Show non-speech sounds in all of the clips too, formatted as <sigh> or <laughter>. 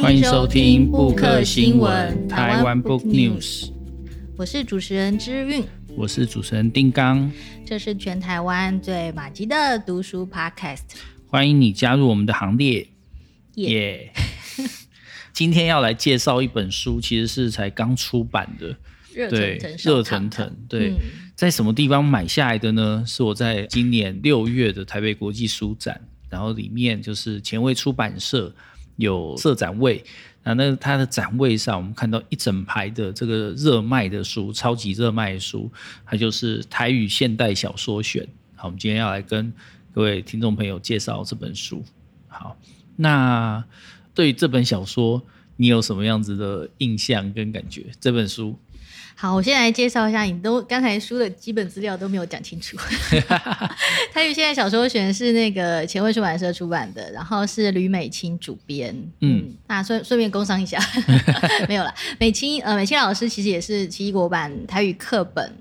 欢迎收听布克新闻台湾 Book News。我是主持人之韵，我是主持人丁刚。这是全台湾最麻吉的读书 Podcast，欢迎你加入我们的行列。耶、yeah. <laughs> 今天要来介绍一本书，其实是才刚出版的，热腾腾，热腾腾。对、嗯，在什么地方买下来的呢？是我在今年六月的台北国际书展，然后里面就是前卫出版社。有色展位，那那它的展位上，我们看到一整排的这个热卖的书，超级热卖的书，它就是台语现代小说选。好，我们今天要来跟各位听众朋友介绍这本书。好，那对于这本小说，你有什么样子的印象跟感觉？这本书。好，我先来介绍一下，你都刚才书的基本资料都没有讲清楚。<laughs> 台语现在小说选是那个前卫出版社出版的，然后是吕美清主编。嗯，那顺顺便工商一下，<laughs> 没有了。美清呃，美清老师其实也是奇异果版台语课本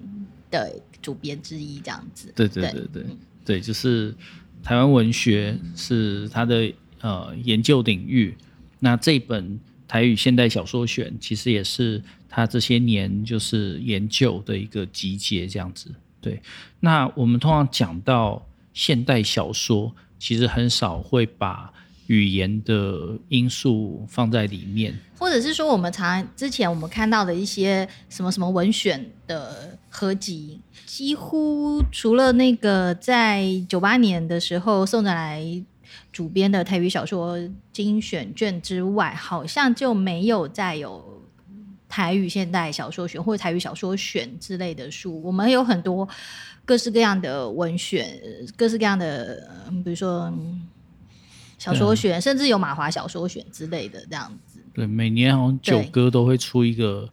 的主编之一，这样子。对对对对对，嗯、对，就是台湾文学是他的呃研究领域。那这本台语现代小说选其实也是。他这些年就是研究的一个集结，这样子。对，那我们通常讲到现代小说，其实很少会把语言的因素放在里面，或者是说，我们常之前我们看到的一些什么什么文选的合集，几乎除了那个在九八年的时候宋载来主编的台语小说精选卷之外，好像就没有再有。台语现代小说选或者台语小说选之类的书，我们有很多各式各样的文选，各式各样的，比如说小说选，甚至有马华小说选之类的这样子。对，每年好像九歌都会出一个。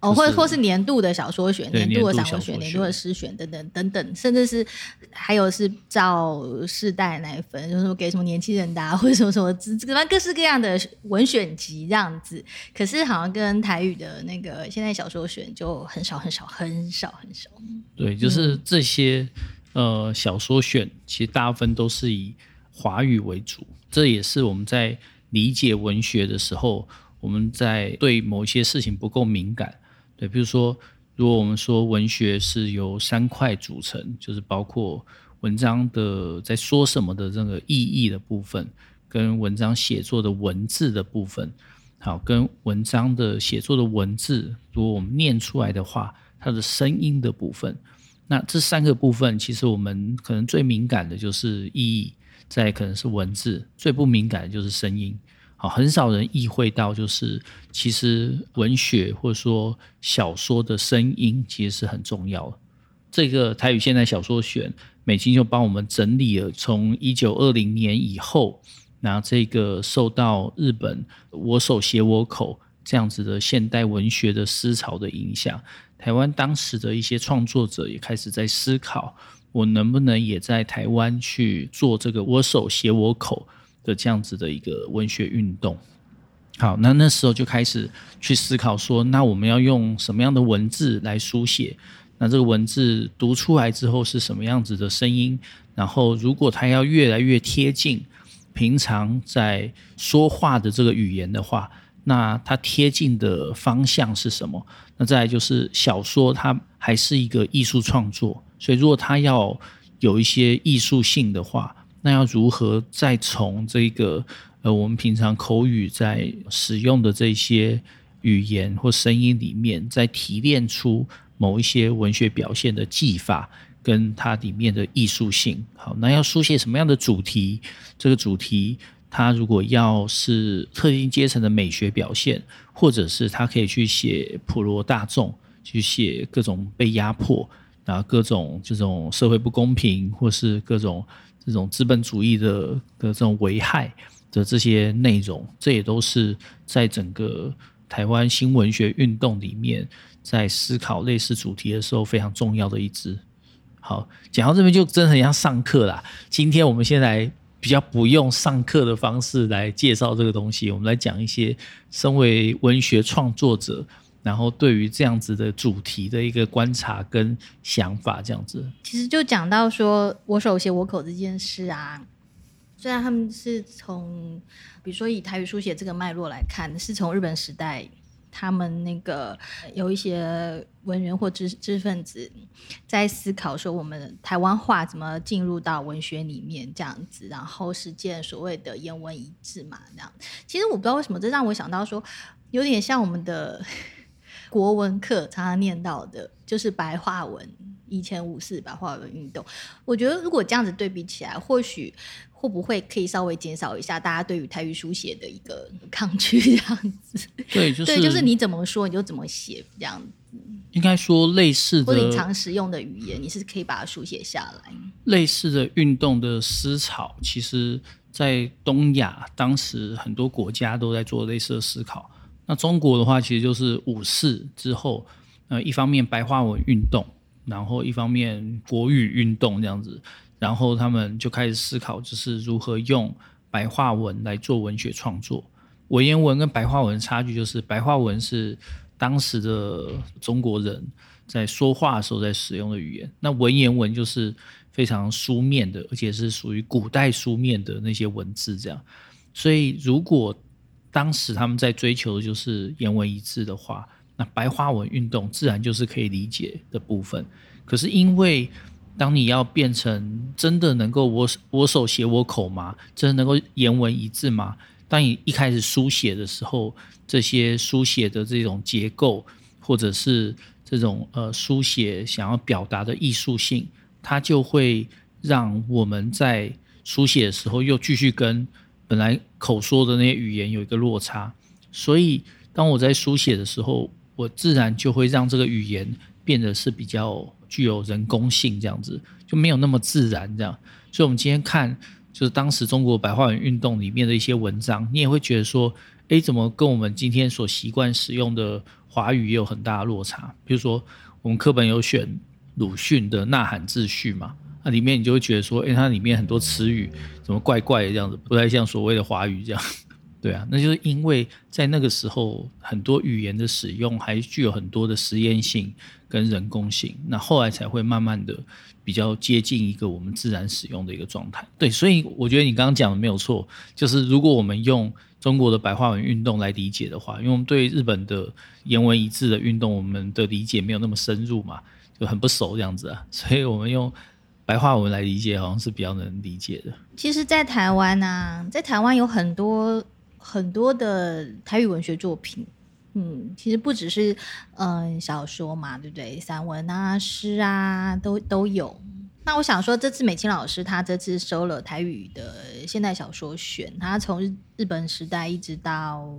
哦，或或是年度的小说选，年度的散文选，年度的诗选等等等等，甚至是还有是照世代来分，就是说给什么年轻人的、啊，或者什么什么，这个各式各样的文选集这样子。可是好像跟台语的那个现在小说选就很少很少很少很少。对，就是这些、嗯、呃小说选，其实大部分都是以华语为主。这也是我们在理解文学的时候，我们在对某一些事情不够敏感。对，比如说，如果我们说文学是由三块组成，就是包括文章的在说什么的这个意义的部分，跟文章写作的文字的部分，好，跟文章的写作的文字，如果我们念出来的话，它的声音的部分，那这三个部分，其实我们可能最敏感的就是意义，再可能是文字，最不敏感的就是声音。好，很少人意会到，就是其实文学或者说小说的声音其实是很重要的。这个台语现代小说选，美金就帮我们整理了从一九二零年以后，那这个受到日本我手写我口这样子的现代文学的思潮的影响，台湾当时的一些创作者也开始在思考，我能不能也在台湾去做这个我手写我口。的这样子的一个文学运动，好，那那时候就开始去思考说，那我们要用什么样的文字来书写？那这个文字读出来之后是什么样子的声音？然后，如果它要越来越贴近平常在说话的这个语言的话，那它贴近的方向是什么？那再就是小说，它还是一个艺术创作，所以如果它要有一些艺术性的话。那要如何再从这个呃，我们平常口语在使用的这些语言或声音里面，再提炼出某一些文学表现的技法，跟它里面的艺术性？好，那要书写什么样的主题？这个主题，它如果要是特定阶层的美学表现，或者是它可以去写普罗大众，去写各种被压迫，然后各种这种社会不公平，或是各种。这种资本主义的的这种危害的这些内容，这也都是在整个台湾新文学运动里面，在思考类似主题的时候非常重要的一支。好，讲到这边就真的很像上课啦。今天我们先来比较不用上课的方式来介绍这个东西，我们来讲一些身为文学创作者。然后对于这样子的主题的一个观察跟想法，这样子，其实就讲到说我手写我口这件事啊，虽然他们是从，比如说以台语书写这个脉络来看，是从日本时代。他们那个有一些文人或知知识分子在思考说，我们台湾话怎么进入到文学里面这样子，然后实践所谓的言文一致嘛，这样。其实我不知道为什么，这让我想到说，有点像我们的国文课常常念到的，就是白话文。以前五四白话文运动，我觉得如果这样子对比起来，或许会不会可以稍微减少一下大家对于台语书写的一个抗拒这样子？对，就是对，就是你怎么说你就怎么写这样子。应该说类似的，或者你常使用的语言，你是可以把它书写下来。类似的运动的思潮，其实，在东亚当时很多国家都在做类似的思考。那中国的话，其实就是五四之后，呃，一方面白话文运动。然后一方面国语运动这样子，然后他们就开始思考，就是如何用白话文来做文学创作。文言文跟白话文差距就是，白话文是当时的中国人在说话的时候在使用的语言，那文言文就是非常书面的，而且是属于古代书面的那些文字这样。所以如果当时他们在追求的就是言文一致的话，那白话文运动自然就是可以理解的部分，可是因为当你要变成真的能够我我手写我口吗？真的能够言文一致吗？当你一开始书写的时候，这些书写的这种结构，或者是这种呃书写想要表达的艺术性，它就会让我们在书写的时候又继续跟本来口说的那些语言有一个落差。所以当我在书写的时候，我自然就会让这个语言变得是比较具有人工性，这样子就没有那么自然这样。所以，我们今天看就是当时中国白话文运动里面的一些文章，你也会觉得说，诶，怎么跟我们今天所习惯使用的华语也有很大的落差？比如说，我们课本有选鲁迅的《呐喊自序》嘛，那里面你就会觉得说，诶，它里面很多词语怎么怪怪的这样子，不太像所谓的华语这样。<laughs> 对啊，那就是因为在那个时候，很多语言的使用还具有很多的实验性跟人工性，那后来才会慢慢的比较接近一个我们自然使用的一个状态。对，所以我觉得你刚刚讲的没有错，就是如果我们用中国的白话文运动来理解的话，因为我们对日本的言文一致的运动，我们的理解没有那么深入嘛，就很不熟这样子啊，所以我们用白话文来理解，好像是比较能理解的。其实，在台湾啊，在台湾有很多。很多的台语文学作品，嗯，其实不只是嗯小说嘛，对不对？散文啊、诗啊，都都有。那我想说，这次美清老师他这次收了台语的现代小说选，他从日本时代一直到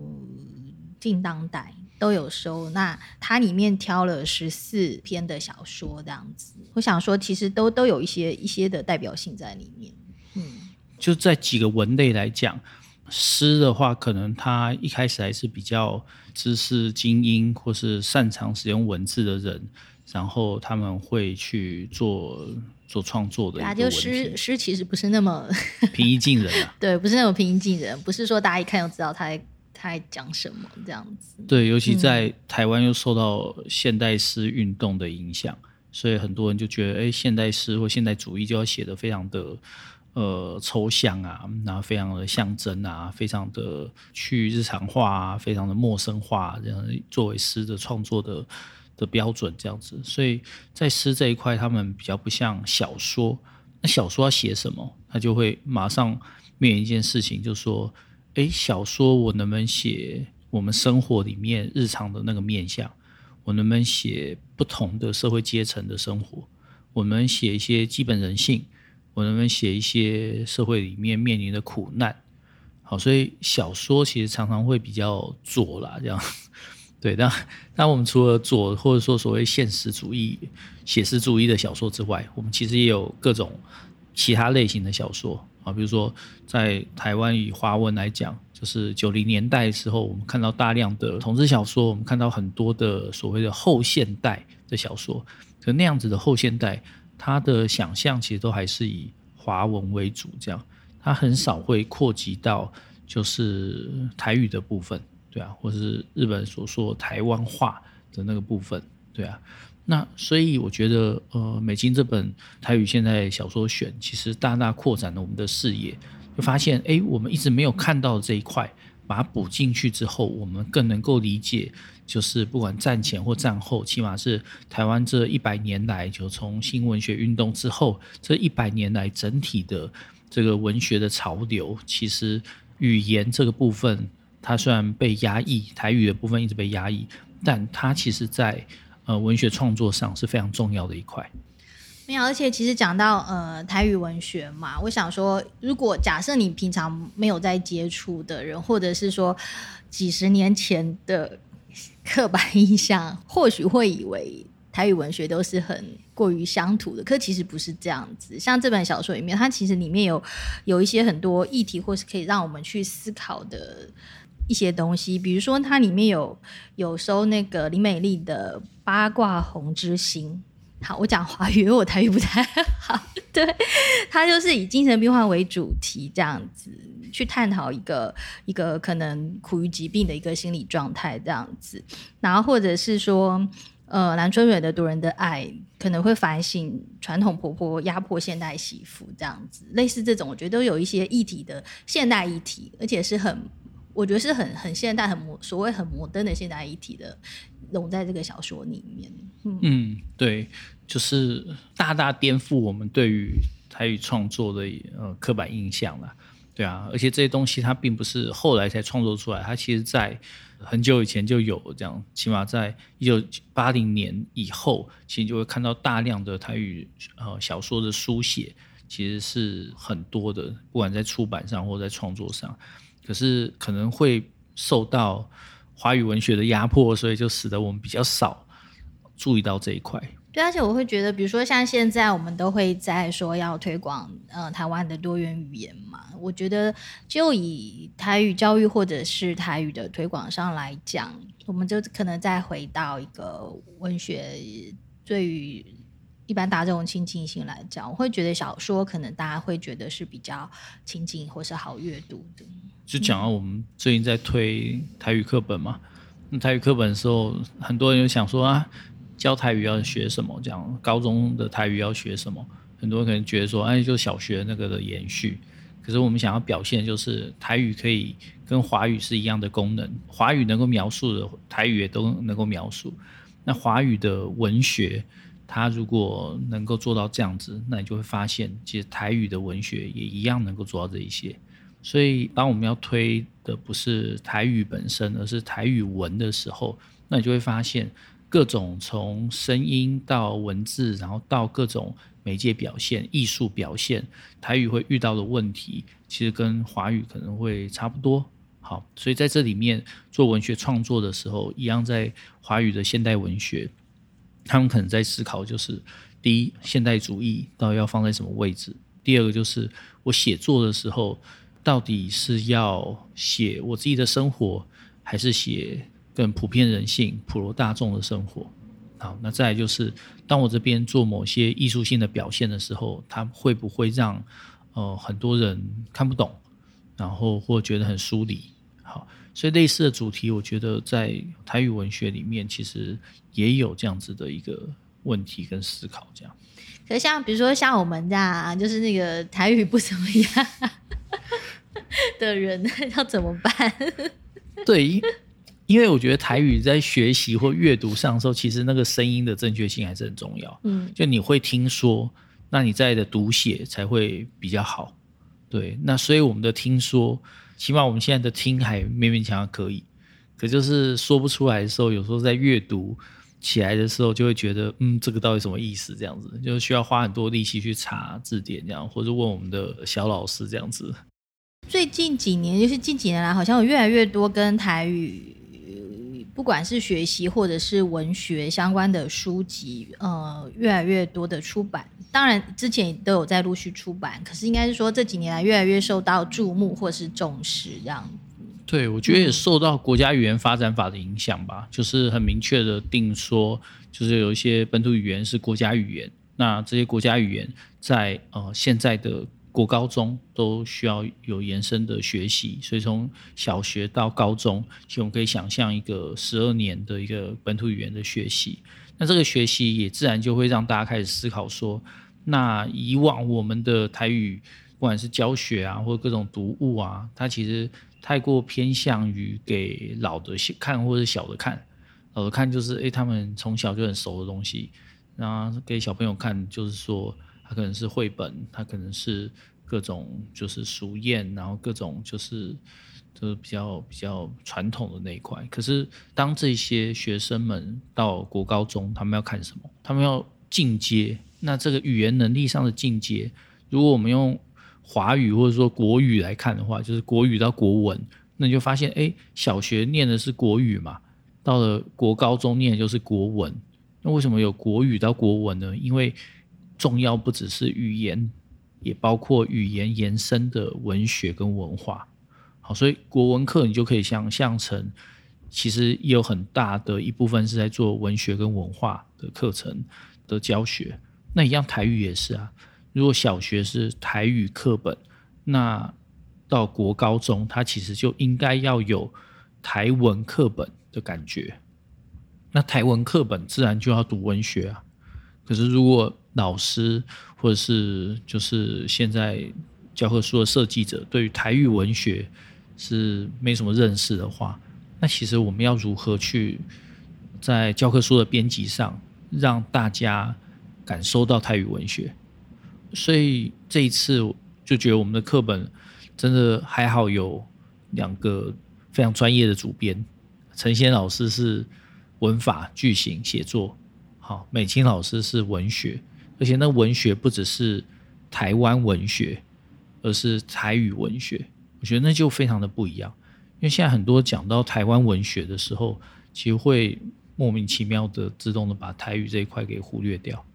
近当代都有收。那它里面挑了十四篇的小说，这样子。我想说，其实都都有一些一些的代表性在里面。嗯，就在几个文类来讲。诗的话，可能他一开始还是比较知识精英或是擅长使用文字的人，然后他们会去做做创作的。啊，就诗诗其实不是那么平易近人啊。<laughs> 对，不是那么平易近人，不是说大家一看就知道他在他在讲什么这样子。对，尤其在台湾又受到现代诗运动的影响，嗯，所以很多人就觉得，哎，现代诗或现代主义就要写的非常的。呃，抽象啊，然后非常的象征啊，非常的去日常化啊，非常的陌生化，这样作为诗的创作的的标准，这样子。所以在诗这一块，他们比较不像小说。那小说要写什么，他就会马上面临一件事情，就是说，诶，小说我能不能写我们生活里面日常的那个面相？我能不能写不同的社会阶层的生活？我能写一些基本人性？我能不能写一些社会里面面临的苦难？好，所以小说其实常常会比较左啦，这样。<laughs> 对，那那我们除了左或者说所谓现实主义、写实主义的小说之外，我们其实也有各种其他类型的小说啊，比如说在台湾以华文来讲，就是九零年代的时候，我们看到大量的同志小说，我们看到很多的所谓的后现代的小说，可那样子的后现代。他的想象其实都还是以华文为主，这样他很少会扩及到就是台语的部分，对啊，或是日本所说台湾话的那个部分，对啊。那所以我觉得，呃，美金这本台语现代小说选，其实大大扩展了我们的视野，就发现，哎，我们一直没有看到这一块，把它补进去之后，我们更能够理解，就是不管战前或战后，起码是台湾这一百年来，就从新文学运动之后，这一百年来整体的这个文学的潮流，其实语言这个部分，它虽然被压抑，台语的部分一直被压抑，但它其实在呃文学创作上是非常重要的一块。没有，而且其实讲到呃台语文学嘛，我想说，如果假设你平常没有在接触的人，或者是说几十年前的刻板印象，或许会以为台语文学都是很过于乡土的，可其实不是这样子。像这本小说里面，它其实里面有有一些很多议题，或是可以让我们去思考的一些东西，比如说它里面有有收那个林美丽的《八卦红之心》。好，我讲华语，因为我台语不太好。对，它就是以精神病患为主题，这样子去探讨一个一个可能苦于疾病的一个心理状态，这样子。然后或者是说，呃，蓝春蕊的《独人的爱》可能会反省传统婆婆压迫现代媳妇，这样子。类似这种，我觉得都有一些议题的现代议题，而且是很，我觉得是很很现代、很摩所谓很摩登的现代议题的。融在这个小说里面，嗯，嗯，对，就是大大颠覆我们对于台语创作的呃刻板印象了，对啊，而且这些东西它并不是后来才创作出来，它其实在很久以前就有这样，起码在一九八零年以后，其实就会看到大量的台语呃小说的书写，其实是很多的，不管在出版上或在创作上，可是可能会受到。华语文学的压迫，所以就使得我们比较少注意到这一块。对，而且我会觉得，比如说像现在我们都会在说要推广呃台湾的多元语言嘛，我觉得就以台语教育或者是台语的推广上来讲，我们就可能再回到一个文学对于一般大众亲近性来讲，我会觉得小说可能大家会觉得是比较亲近或是好阅读的。就讲到我们最近在推台语课本嘛，那台语课本的时候，很多人就想说啊，教台语要学什么？这样高中的台语要学什么？很多人可能觉得说，哎，就小学那个的延续。可是我们想要表现，就是台语可以跟华语是一样的功能，华语能够描述的，台语也都能够描述。那华语的文学，他如果能够做到这样子，那你就会发现，其实台语的文学也一样能够做到这一些。所以，当我们要推的不是台语本身，而是台语文的时候，那你就会发现，各种从声音到文字，然后到各种媒介表现、艺术表现，台语会遇到的问题，其实跟华语可能会差不多。好，所以在这里面做文学创作的时候，一样在华语的现代文学，他们可能在思考，就是第一，现代主义到底要放在什么位置；第二个，就是我写作的时候。到底是要写我自己的生活，还是写更普遍人性、普罗大众的生活？好，那再来就是，当我这边做某些艺术性的表现的时候，它会不会让呃很多人看不懂，然后或觉得很疏离？好，所以类似的主题，我觉得在台语文学里面其实也有这样子的一个问题跟思考。这样，可是像比如说像我们这样，就是那个台语不怎么样。的人 <laughs> 要怎么办？<laughs> 对，因为我觉得台语在学习或阅读上的时候，其实那个声音的正确性还是很重要。嗯，就你会听说，那你在的读写才会比较好。对，那所以我们的听说，起码我们现在的听还勉勉强强可以，可就是说不出来的时候，有时候在阅读起来的时候，就会觉得，嗯，这个到底什么意思？这样子，就需要花很多力气去查字典，这样或者问我们的小老师这样子。最近几年，就是近几年来，好像有越来越多跟台语，不管是学习或者是文学相关的书籍，呃，越来越多的出版。当然，之前都有在陆续出版，可是应该是说这几年来越来越受到注目或是重视，这样。对，我觉得也受到国家语言发展法的影响吧，就是很明确的定说，就是有一些本土语言是国家语言，那这些国家语言在呃现在的。国高中都需要有延伸的学习，所以从小学到高中，其实我们可以想象一个十二年的一个本土语言的学习。那这个学习也自然就会让大家开始思考说，那以往我们的台语不管是教学啊，或者各种读物啊，它其实太过偏向于给老的看或者小的看。老的看就是，诶，他们从小就很熟的东西。然后给小朋友看，就是说，它可能是绘本，它可能是各种就是书页，然后各种就是就是比较比较传统的那一块。可是，当这些学生们到国高中，他们要看什么？他们要进阶。那这个语言能力上的进阶，如果我们用华语或者说国语来看的话，就是国语到国文，那你就发现，哎，小学念的是国语嘛。到了国高中念就是国文，那为什么有国语到国文呢？因为重要不只是语言，也包括语言延伸的文学跟文化。好，所以国文课你就可以想象成，其实也有很大的一部分是在做文学跟文化的课程的教学。那一样台语也是啊，如果小学是台语课本，那到国高中它其实就应该要有台文课本。的感觉，那台文课本自然就要读文学啊。可是如果老师或者是就是现在教科书的设计者对于台语文学是没什么认识的话，那其实我们要如何去在教科书的编辑上让大家感受到泰语文学？所以这一次就觉得我们的课本真的还好，有两个非常专业的主编。陈先老师是文法句型写作，好，美清老师是文学，而且那文学不只是台湾文学，而是台语文学，我觉得那就非常的不一样。因为现在很多讲到台湾文学的时候，其实会莫名其妙的自动的把台语这一块给忽略掉，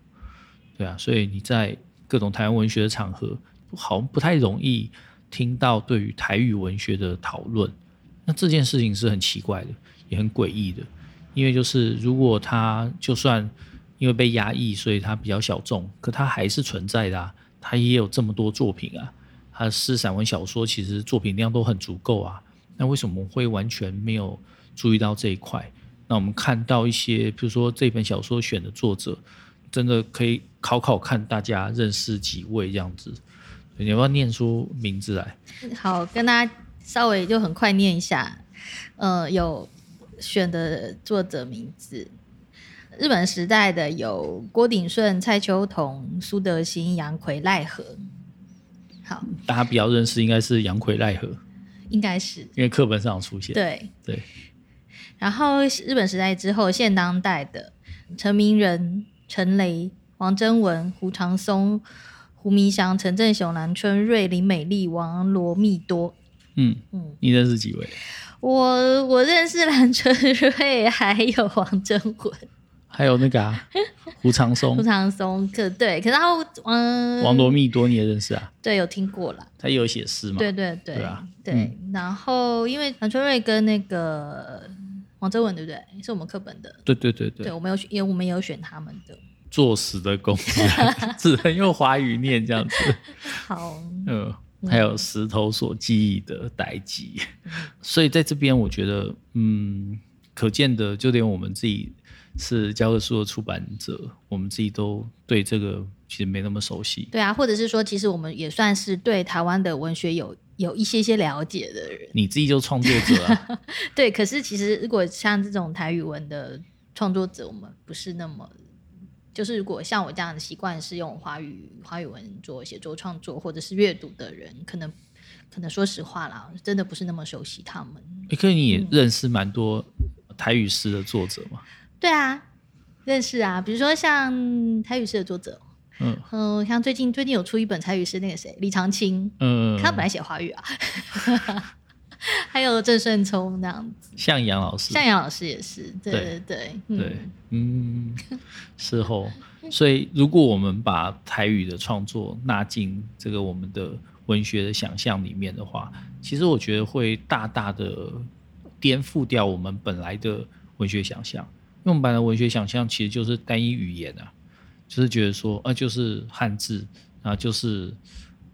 对啊，所以你在各种台湾文学的场合，好像不太容易听到对于台语文学的讨论。那这件事情是很奇怪的。也很诡异的，因为就是如果他就算因为被压抑，所以他比较小众，可他还是存在的啊，他也有这么多作品啊，他是、散文、小说其实作品量都很足够啊。那为什么会完全没有注意到这一块？那我们看到一些，比如说这本小说选的作者，真的可以考考看大家认识几位这样子。你要不要念出名字来？好，跟大家稍微就很快念一下，呃，有。选的作者名字，日本时代的有郭鼎顺、蔡秋桐、苏德兴、杨奎、赖和。好，大家比较认识应该是杨奎奈何，应该是因为课本上有出现。对对。然后日本时代之后，现当代的陈明仁、陈雷、王征文、胡长松、胡明祥、陈振雄、蓝春瑞、林美丽、王罗密多。嗯嗯，你认识几位？我我认识蓝春瑞，还有王征文，还有那个啊，<laughs> 胡长松。胡长松，可对，可是他嗯，王罗密多你也认识啊？对，有听过了。他也有写诗嘛？对对对，对啊，对。嗯、然后因为蓝春瑞跟那个王哲文，对不对？是我们课本的。对对对对，对，我们有选，也我们也有选他们的。作死的公鸡，<laughs> 只能用华语念这样子。<laughs> 好，嗯。还有石头所记忆的代志，所以在这边我觉得，嗯，可见的就连我们自己是教科书的出版者，我们自己都对这个其实没那么熟悉。对啊，或者是说，其实我们也算是对台湾的文学有有一些些了解的人。你自己就创作者啊？<laughs> 对，可是其实如果像这种台语文的创作者，我们不是那么。就是如果像我这样的习惯是用华语华语文做写作创作或者是阅读的人，可能可能说实话啦，真的不是那么熟悉他们。也可以，你也认识蛮多台语诗的作者吗？嗯？对啊，认识啊，比如说像台语诗的作者，嗯嗯、呃，像最近最近有出一本台语诗，那个谁李长青，嗯，他本来写华语啊。<laughs> 还有郑顺聪那样子，向阳老师，向阳老师也是，对对对对，嗯，事后，所以如果我们把台语的创作纳进这个我们的文学的想象里面的话，其实我觉得会大大的颠覆掉我们本来的文学想象，因为我们的文学想象其实就是单一语言啊，就是觉得说啊，就是汉字啊，就是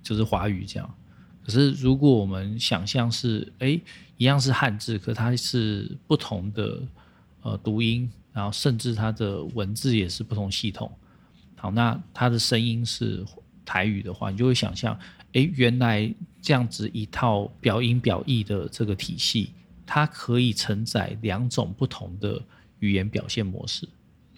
就是华语这样。可是，如果我们想象是，哎，一样是汉字，可它是不同的呃读音，然后甚至它的文字也是不同系统。好，那它的声音是台语的话，你就会想象，诶，原来这样子一套表音表意的这个体系，它可以承载两种不同的语言表现模式。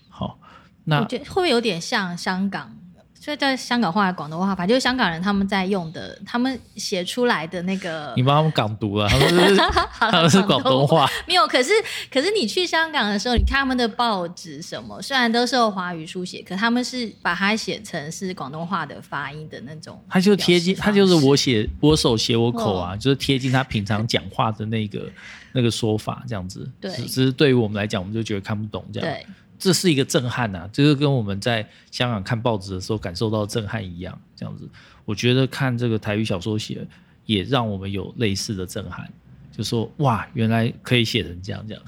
好，那我觉得会不会有点像香港？所以在香港话、广东话，反正就是香港人他们在用的，他们写出来的那个。你帮他们港读了，<laughs> 他们是他们是广东话。没有，可是可是你去香港的时候，你看他们的报纸什么，虽然都是用华语书写，可他们是把它写成是广东话的发音的那种。他就贴近，他就是我写我手写我口啊，哦、就是贴近他平常讲话的那个那个说法这样子。对，只是对于我们来讲，我们就觉得看不懂这样。对。这是一个震撼呐，就是跟我们在香港看报纸的时候感受到震撼一样，这样子。我觉得看这个台语小说写，也让我们有类似的震撼，就说哇，原来可以写成这样这样。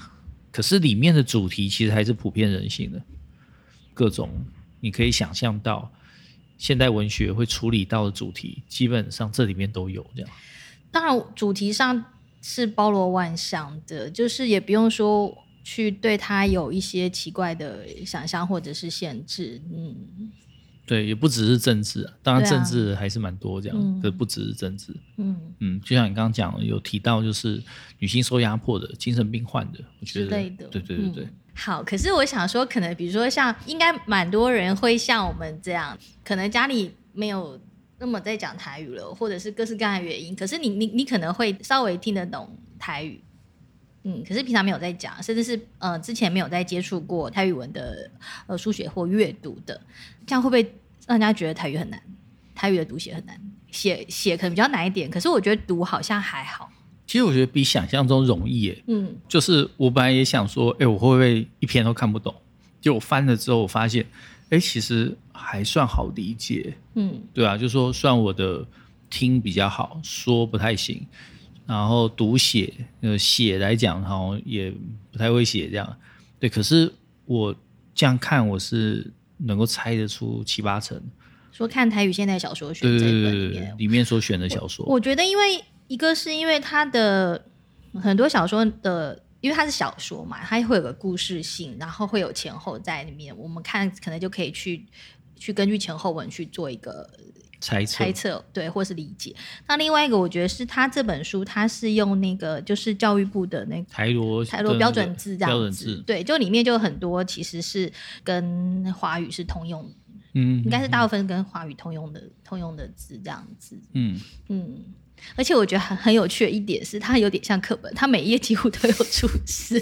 可是里面的主题其实还是普遍人性的，各种你可以想象到现代文学会处理到的主题，基本上这里面都有这样。当然，主题上是包罗万象的，就是也不用说。去对他有一些奇怪的想象或者是限制，嗯，对，也不只是政治啊，当然政治还是蛮多这样，啊、可不只是政治，嗯嗯，就像你刚刚讲有提到，就是女性受压迫的、精神病患的，我觉得对对对对、嗯。好，可是我想说，可能比如说像，应该蛮多人会像我们这样，可能家里没有那么在讲台语了，或者是各式各样的原因，可是你你你可能会稍微听得懂台语。嗯，可是平常没有在讲，甚至是呃之前没有在接触过台语文的呃书写或阅读的，这样会不会让人家觉得台语很难？台语的读写很难，写写可能比较难一点，可是我觉得读好像还好。其实我觉得比想象中容易耶。嗯，就是我本来也想说，哎，我会不会一篇都看不懂？就我翻了之后，我发现，哎，其实还算好理解。嗯，对啊，就是说算我的听比较好，说不太行。然后读写，呃，写来讲好像也不太会写这样，对。可是我这样看，我是能够猜得出七八成。说看台语现代小说选这本里面，里面所选的小说，我，我觉得因为一个是因为它的很多小说的，因为它是小说嘛，它会有个故事性，然后会有前后在里面，我们看可能就可以去去根据前后文去做一个。猜测，猜测对，或是理解。那另外一个，我觉得是他这本书，他是用那个就是教育部的那个台罗台罗标准字这样子，对，就里面就很多其实是跟华语是通用，嗯，应该是大部分跟华语通用的通用的字这样子，嗯。嗯。而且我觉得很很有趣的一点是，它有点像课本，它每一页几乎都有注释，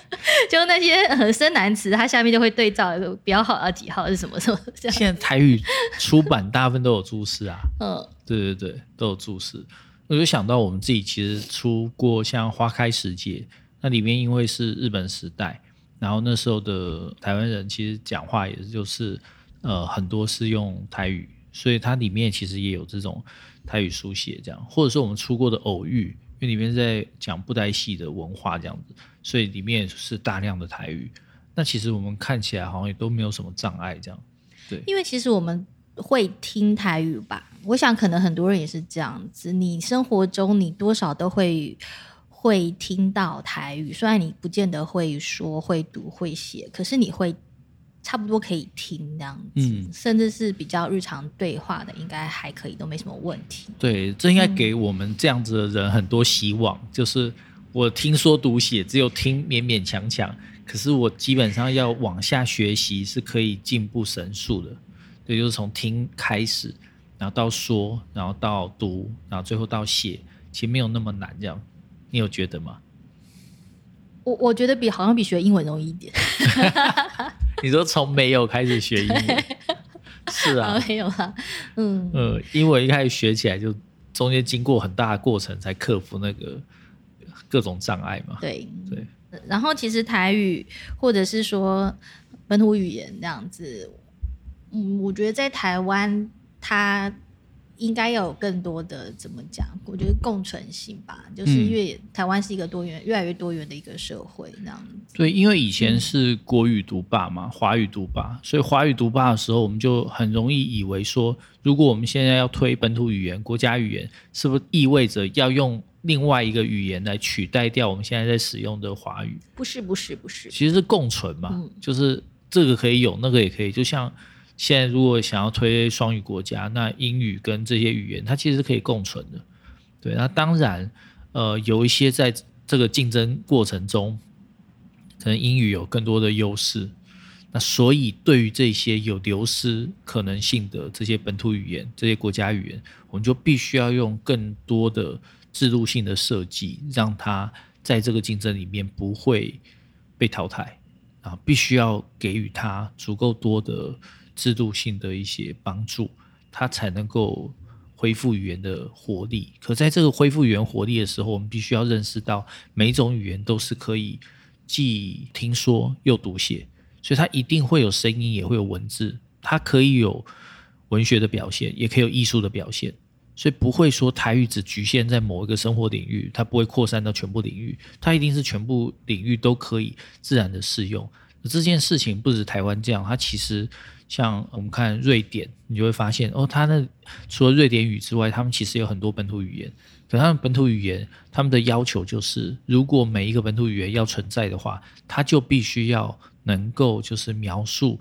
<laughs> 就那些很深难词，它下面就会对照一个标号啊几号是什么什么这样。现在台语出版大部分都有注释啊，<laughs> 嗯，对对对，都有注释。我就想到我们自己其实出过像《花开时节》，那里面因为是日本时代，然后那时候的台湾人其实讲话也就是呃很多是用台语，所以它里面其实也有这种。台语书写这样，或者说我们出过的偶遇，因为里面在讲布袋戏的文化这样子，所以里面是大量的台语。那其实我们看起来好像也都没有什么障碍这样。对，因为其实我们会听台语吧，我想可能很多人也是这样子。你生活中你多少都会会听到台语，虽然你不见得会说、会读、会写，可是你会。差不多可以听这样子，嗯，甚至是比较日常对话的，应该还可以，都没什么问题。对，这应该给我们这样子的人很多希望。嗯、就是我听说读写只有听勉勉强强，可是我基本上要往下学习是可以进步神速的。对，就是从听开始，然后到说，然后到读，然后最后到写，其实没有那么难。这样，你有觉得吗？我我觉得比好像比学英文容易一点。你说从没有开始学英文，<laughs> 是啊，没有啊，嗯呃，英文一开始学起来就中间经过很大的过程才克服那个各种障碍嘛。对对。然后其实台语或者是说本土语言这样子，嗯，我觉得在台湾它。应该要有更多的怎么讲？我觉得共存性吧，就是因为台湾是一个多元、越来越多元的一个社会，那样子。对，因为以前是国语独霸嘛，华语独霸，所以华语独霸的时候，我们就很容易以为说，如果我们现在要推本土语言、国家语言，是不是意味着要用另外一个语言来取代掉我们现在在使用的华语？不是，不是，不是，其实是共存嘛，嗯、就是这个可以有，那个也可以，就像。现在如果想要推双语国家，那英语跟这些语言它其实是可以共存的。对，那当然，呃，有一些在这个竞争过程中，可能英语有更多的优势。那所以，对于这些有流失可能性的这些本土语言、这些国家语言，我们就必须要用更多的制度性的设计，让它在这个竞争里面不会被淘汰啊！必须要给予它足够多的制度性的一些帮助，它才能够恢复语言的活力。可在这个恢复语言活力的时候，我们必须要认识到，每种语言都是可以既听说又读写。所以它一定会有声音，也会有文字，它可以有文学的表现，也可以有艺术的表现。所以不会说台语只局限在某一个生活领域，它不会扩散到全部领域，它一定是全部领域都可以自然的适用。这件事情不止台湾这样，它其实像我们看瑞典，你就会发现哦，它那除了瑞典语之外，他们其实有很多本土语言。可他们本土语言，他们的要求就是，如果每一个本土语言要存在的话，它就必须要。能够就是描述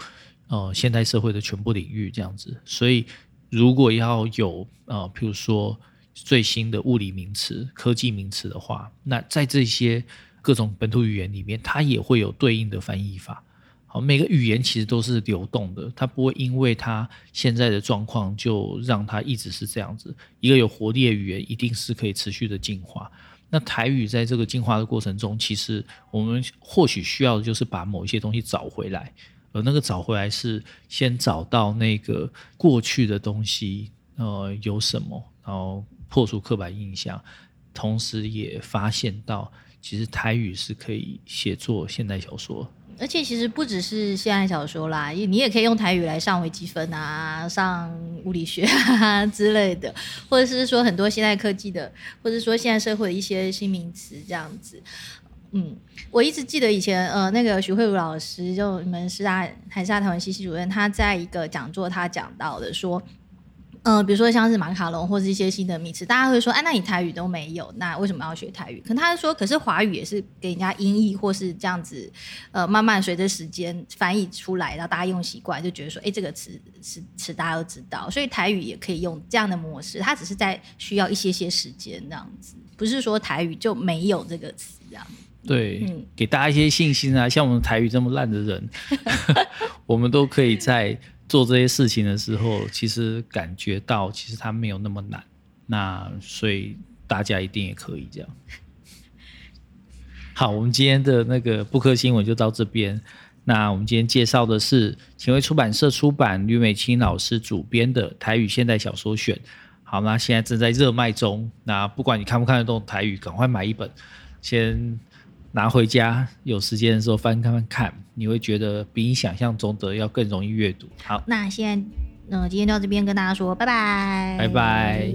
呃现代社会的全部领域这样子，所以如果要有呃譬如说最新的物理名词、科技名词的话，那在这些各种本土语言里面，它也会有对应的翻译法。好，每个语言其实都是流动的，它不会因为它现在的状况就让它一直是这样子。一个有活力的语言一定是可以持续的进化。那台语在这个进化的过程中，其实我们或许需要的就是把某一些东西找回来，而那个找回来是先找到那个过去的东西，呃，有什么，然后破除刻板印象，同时也发现到其实台语是可以写作现代小说。而且其实不只是现代小说啦，你也可以用台语来上微积分啊，上物理学啊 <laughs> 之类的，或者是说很多现代科技的，或者说现在社会的一些新名词这样子。嗯，我一直记得以前呃那个徐慧茹老师，就你们师大台师大台湾系系主任，他在一个讲座他讲到的说。嗯、呃，比如说像是马卡龙或是一些新的名词，大家会说，哎，那你台语都没有，那为什么要学台语？可他说，可是华语也是给人家音译或是这样子，呃，慢慢随着时间翻译出来，然后大家用习惯，就觉得说，哎，这个词词词大家都知道，所以台语也可以用这样的模式，它只是在需要一些些时间这样子，不是说台语就没有这个词这样。对，嗯，给大家一些信心啊，像我们台语这么烂的人，<laughs> 我们都可以在。做这些事情的时候，其实感觉到其实它没有那么难，那所以大家一定也可以这样。好，我们今天的那个布克新闻就到这边。那我们今天介绍的是前卫出版社出版吕美清老师主编的《台语现代小说选》。好，那现在正在热卖中。那不管你看不看得懂台语，赶快买一本，先。拿回家，有时间的时候翻看看，你会觉得比你想象中的要更容易阅读。好，那现在，嗯、呃，今天到这边跟大家说，拜拜，拜拜。